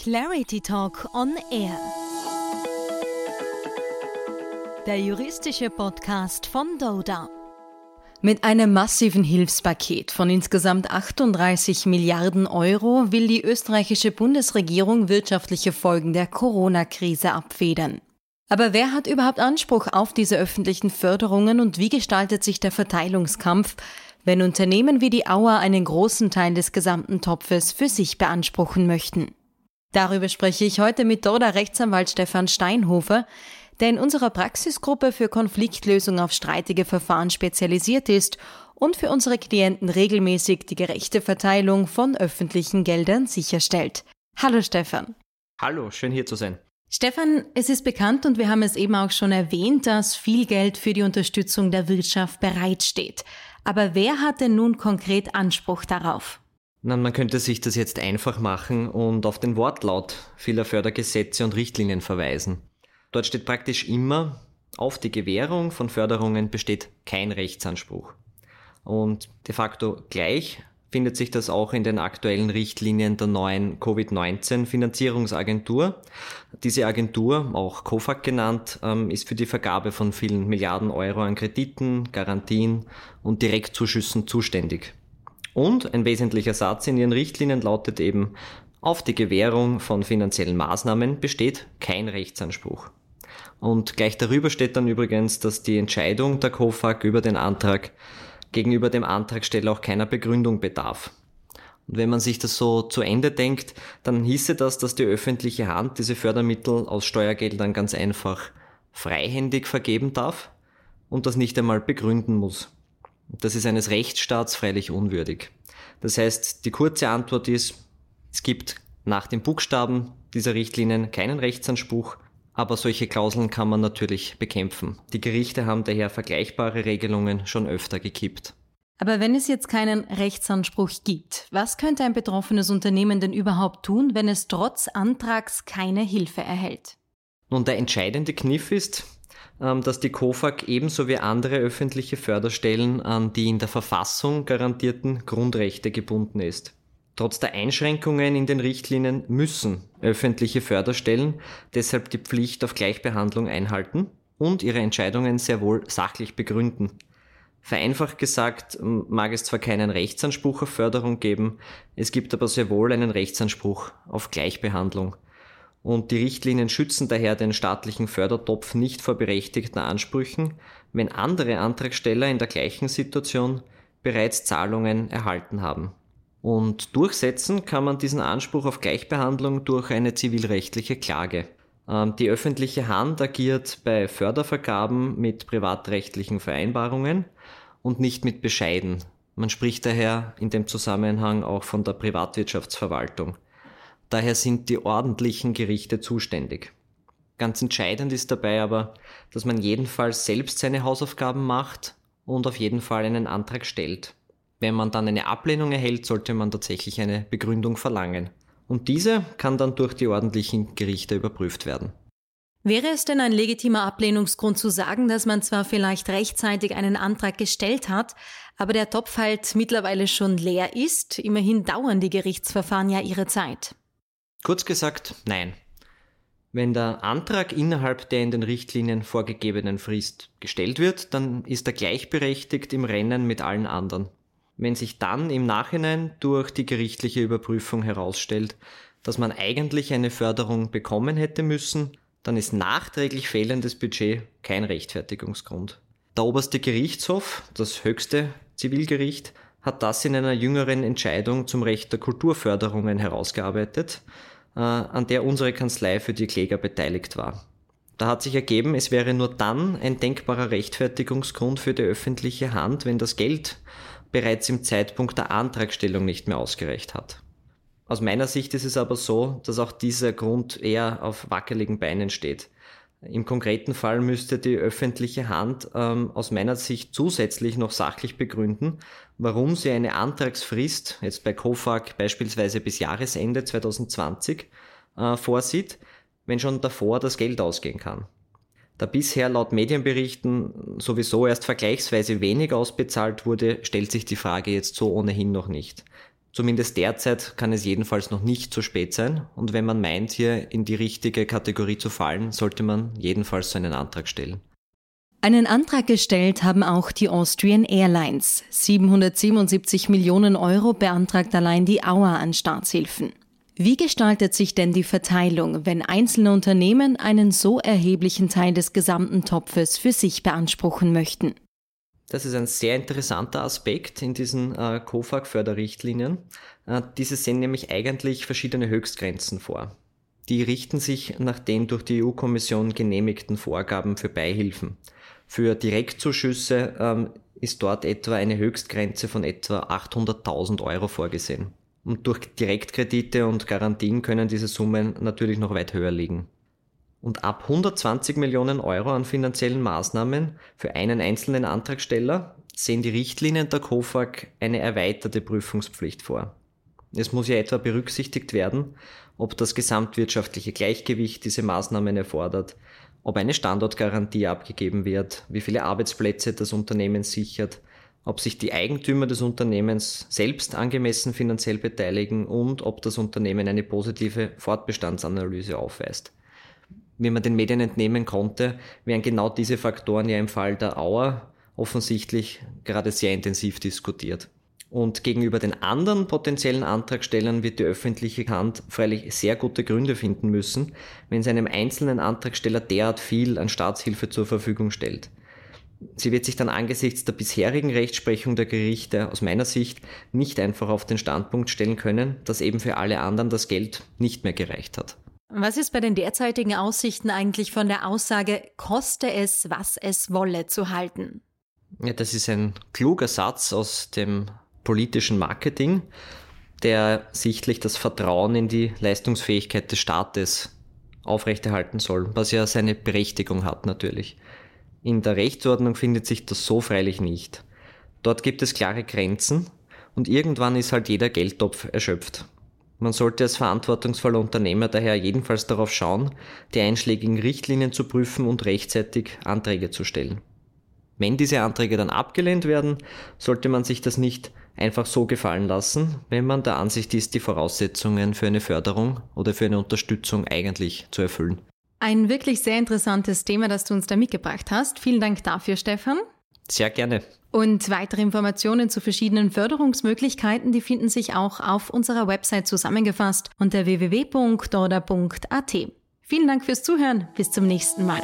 Clarity Talk on Air. Der juristische Podcast von Doda. Mit einem massiven Hilfspaket von insgesamt 38 Milliarden Euro will die österreichische Bundesregierung wirtschaftliche Folgen der Corona-Krise abfedern. Aber wer hat überhaupt Anspruch auf diese öffentlichen Förderungen und wie gestaltet sich der Verteilungskampf, wenn Unternehmen wie die Auer einen großen Teil des gesamten Topfes für sich beanspruchen möchten? Darüber spreche ich heute mit Doda Rechtsanwalt Stefan Steinhofer, der in unserer Praxisgruppe für Konfliktlösung auf streitige Verfahren spezialisiert ist und für unsere Klienten regelmäßig die gerechte Verteilung von öffentlichen Geldern sicherstellt. Hallo Stefan. Hallo, schön hier zu sein. Stefan, es ist bekannt und wir haben es eben auch schon erwähnt, dass viel Geld für die Unterstützung der Wirtschaft bereitsteht. Aber wer hat denn nun konkret Anspruch darauf? Na, man könnte sich das jetzt einfach machen und auf den Wortlaut vieler Fördergesetze und Richtlinien verweisen. Dort steht praktisch immer, auf die Gewährung von Förderungen besteht kein Rechtsanspruch. Und de facto gleich findet sich das auch in den aktuellen Richtlinien der neuen Covid-19-Finanzierungsagentur. Diese Agentur, auch COFAG genannt, ähm, ist für die Vergabe von vielen Milliarden Euro an Krediten, Garantien und Direktzuschüssen zuständig. Und ein wesentlicher Satz in ihren Richtlinien lautet eben, auf die Gewährung von finanziellen Maßnahmen besteht kein Rechtsanspruch. Und gleich darüber steht dann übrigens, dass die Entscheidung der COFAG über den Antrag gegenüber dem Antragsteller auch keiner Begründung bedarf. Und wenn man sich das so zu Ende denkt, dann hieße das, dass die öffentliche Hand diese Fördermittel aus Steuergeldern ganz einfach freihändig vergeben darf und das nicht einmal begründen muss. Das ist eines Rechtsstaats freilich unwürdig. Das heißt, die kurze Antwort ist, es gibt nach den Buchstaben dieser Richtlinien keinen Rechtsanspruch, aber solche Klauseln kann man natürlich bekämpfen. Die Gerichte haben daher vergleichbare Regelungen schon öfter gekippt. Aber wenn es jetzt keinen Rechtsanspruch gibt, was könnte ein betroffenes Unternehmen denn überhaupt tun, wenn es trotz Antrags keine Hilfe erhält? Nun, der entscheidende Kniff ist, dass die COFAG ebenso wie andere öffentliche Förderstellen an die in der Verfassung garantierten Grundrechte gebunden ist. Trotz der Einschränkungen in den Richtlinien müssen öffentliche Förderstellen deshalb die Pflicht auf Gleichbehandlung einhalten und ihre Entscheidungen sehr wohl sachlich begründen. Vereinfacht gesagt mag es zwar keinen Rechtsanspruch auf Förderung geben, es gibt aber sehr wohl einen Rechtsanspruch auf Gleichbehandlung und die Richtlinien schützen daher den staatlichen Fördertopf nicht vor berechtigten Ansprüchen, wenn andere Antragsteller in der gleichen Situation bereits Zahlungen erhalten haben. Und durchsetzen kann man diesen Anspruch auf Gleichbehandlung durch eine zivilrechtliche Klage. Ähm, die öffentliche Hand agiert bei Fördervergaben mit privatrechtlichen Vereinbarungen und nicht mit Bescheiden. Man spricht daher in dem Zusammenhang auch von der Privatwirtschaftsverwaltung. Daher sind die ordentlichen Gerichte zuständig. Ganz entscheidend ist dabei aber, dass man jedenfalls selbst seine Hausaufgaben macht und auf jeden Fall einen Antrag stellt. Wenn man dann eine Ablehnung erhält, sollte man tatsächlich eine Begründung verlangen. Und diese kann dann durch die ordentlichen Gerichte überprüft werden. Wäre es denn ein legitimer Ablehnungsgrund zu sagen, dass man zwar vielleicht rechtzeitig einen Antrag gestellt hat, aber der Topf halt mittlerweile schon leer ist? Immerhin dauern die Gerichtsverfahren ja ihre Zeit. Kurz gesagt, nein. Wenn der Antrag innerhalb der in den Richtlinien vorgegebenen Frist gestellt wird, dann ist er gleichberechtigt im Rennen mit allen anderen. Wenn sich dann im Nachhinein durch die gerichtliche Überprüfung herausstellt, dass man eigentlich eine Förderung bekommen hätte müssen, dann ist nachträglich fehlendes Budget kein Rechtfertigungsgrund. Der oberste Gerichtshof, das höchste Zivilgericht, hat das in einer jüngeren Entscheidung zum Recht der Kulturförderungen herausgearbeitet, äh, an der unsere Kanzlei für die Kläger beteiligt war. Da hat sich ergeben, es wäre nur dann ein denkbarer Rechtfertigungsgrund für die öffentliche Hand, wenn das Geld bereits im Zeitpunkt der Antragstellung nicht mehr ausgereicht hat. Aus meiner Sicht ist es aber so, dass auch dieser Grund eher auf wackeligen Beinen steht. Im konkreten Fall müsste die öffentliche Hand ähm, aus meiner Sicht zusätzlich noch sachlich begründen, warum sie eine Antragsfrist, jetzt bei COFAG beispielsweise bis Jahresende 2020, äh, vorsieht, wenn schon davor das Geld ausgehen kann. Da bisher laut Medienberichten sowieso erst vergleichsweise wenig ausbezahlt wurde, stellt sich die Frage jetzt so ohnehin noch nicht. Zumindest derzeit kann es jedenfalls noch nicht zu spät sein und wenn man meint, hier in die richtige Kategorie zu fallen, sollte man jedenfalls so einen Antrag stellen. Einen Antrag gestellt haben auch die Austrian Airlines. 777 Millionen Euro beantragt allein die Auer an Staatshilfen. Wie gestaltet sich denn die Verteilung, wenn einzelne Unternehmen einen so erheblichen Teil des gesamten Topfes für sich beanspruchen möchten? Das ist ein sehr interessanter Aspekt in diesen äh, COFAG-Förderrichtlinien. Äh, diese sehen nämlich eigentlich verschiedene Höchstgrenzen vor. Die richten sich nach den durch die EU-Kommission genehmigten Vorgaben für Beihilfen. Für Direktzuschüsse ähm, ist dort etwa eine Höchstgrenze von etwa 800.000 Euro vorgesehen. Und durch Direktkredite und Garantien können diese Summen natürlich noch weit höher liegen. Und ab 120 Millionen Euro an finanziellen Maßnahmen für einen einzelnen Antragsteller sehen die Richtlinien der COFAG eine erweiterte Prüfungspflicht vor. Es muss ja etwa berücksichtigt werden, ob das gesamtwirtschaftliche Gleichgewicht diese Maßnahmen erfordert, ob eine Standortgarantie abgegeben wird, wie viele Arbeitsplätze das Unternehmen sichert, ob sich die Eigentümer des Unternehmens selbst angemessen finanziell beteiligen und ob das Unternehmen eine positive Fortbestandsanalyse aufweist. Wie man den Medien entnehmen konnte, werden genau diese Faktoren ja im Fall der Auer offensichtlich gerade sehr intensiv diskutiert. Und gegenüber den anderen potenziellen Antragstellern wird die öffentliche Hand freilich sehr gute Gründe finden müssen, wenn sie einem einzelnen Antragsteller derart viel an Staatshilfe zur Verfügung stellt. Sie wird sich dann angesichts der bisherigen Rechtsprechung der Gerichte aus meiner Sicht nicht einfach auf den Standpunkt stellen können, dass eben für alle anderen das Geld nicht mehr gereicht hat. Was ist bei den derzeitigen Aussichten eigentlich von der Aussage, koste es, was es wolle, zu halten? Ja, das ist ein kluger Satz aus dem politischen Marketing, der sichtlich das Vertrauen in die Leistungsfähigkeit des Staates aufrechterhalten soll, was ja seine Berechtigung hat natürlich. In der Rechtsordnung findet sich das so freilich nicht. Dort gibt es klare Grenzen und irgendwann ist halt jeder Geldtopf erschöpft. Man sollte als verantwortungsvoller Unternehmer daher jedenfalls darauf schauen, die einschlägigen Richtlinien zu prüfen und rechtzeitig Anträge zu stellen. Wenn diese Anträge dann abgelehnt werden, sollte man sich das nicht einfach so gefallen lassen, wenn man der Ansicht ist, die Voraussetzungen für eine Förderung oder für eine Unterstützung eigentlich zu erfüllen. Ein wirklich sehr interessantes Thema, das du uns da mitgebracht hast. Vielen Dank dafür, Stefan. Sehr gerne. Und weitere Informationen zu verschiedenen Förderungsmöglichkeiten, die finden sich auch auf unserer Website zusammengefasst unter www.dorda.at. Vielen Dank fürs Zuhören. Bis zum nächsten Mal.